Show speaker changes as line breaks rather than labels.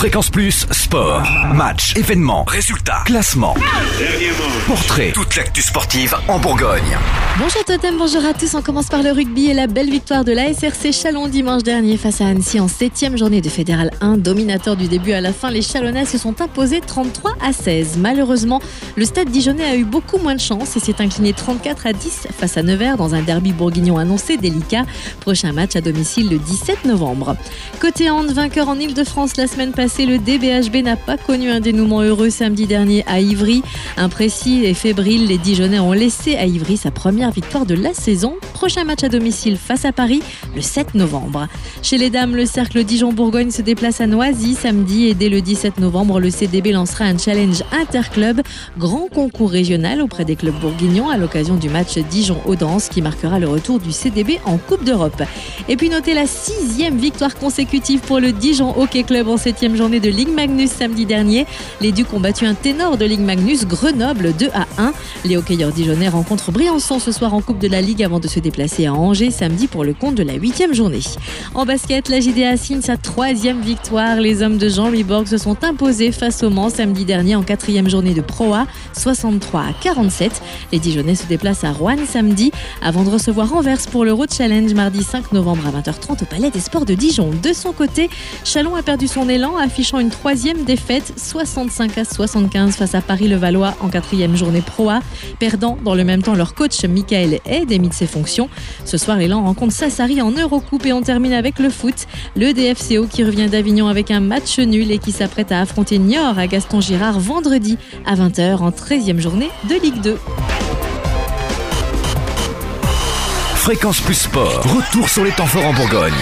Fréquence Plus, sport, match, événements, résultats, classement, portrait, toute l'actu sportive en Bourgogne.
Bonjour Totem, bonjour à tous. On commence par le rugby et la belle victoire de la SRC Chalon dimanche dernier face à Annecy en 7 journée de Fédéral 1. Dominateur du début à la fin, les Chalonnais se sont imposés 33 à 16. Malheureusement, le stade dijonnais a eu beaucoup moins de chance et s'est incliné 34 à 10 face à Nevers dans un derby bourguignon annoncé délicat. Prochain match à domicile le 17 novembre. Côté hand, vainqueur en Ile-de-France la semaine passée, le DBHB n'a pas connu un dénouement heureux samedi dernier à Ivry. Imprécis et fébrile, les Dijonnais ont laissé à Ivry sa première victoire de la saison. Prochain match à domicile face à Paris le 7 novembre. Chez les dames, le cercle Dijon-Bourgogne se déplace à Noisy samedi et dès le 17 novembre, le CDB lancera un challenge interclub, grand concours régional auprès des clubs bourguignons à l'occasion du match Dijon-Audence qui marquera le retour du CDB en Coupe d'Europe. Et puis notez la sixième victoire consécutive pour le Dijon Hockey Club en septième journée de Ligue Magnus samedi dernier. Les Ducs ont battu un ténor de Ligue Magnus, Grenoble 2 à 1. Les hockeyeurs dijonnais rencontrent Briançon ce soir en Coupe de la Ligue avant de se déplacer à Angers samedi pour le compte de la huitième journée. En basket, la JDA signe sa troisième victoire. Les hommes de Jean-Louis Borg se sont imposés face au Mans samedi dernier en quatrième journée de Pro A, 63 à 47. Les Dijonnais se déplacent à Rouen samedi avant de recevoir Anvers pour le Road Challenge mardi 5 novembre à 20h30 au Palais des Sports de Dijon. De son côté, Chalon a perdu son élan, affichant une troisième défaite, 65 à 75 face à Paris-le-Valois en quatrième journée Pro A, perdant dans le même temps leur coach Michael Hay démis de ses fonctions. Ce soir, l'élan rencontre Sassari en Eurocoupe et on termine avec le foot. Le DFCO qui revient d'Avignon avec un match nul et qui s'apprête à affronter Niort à Gaston Girard vendredi à 20h en 13e journée de Ligue 2.
Fréquence Plus Sport, retour sur les temps forts en Bourgogne.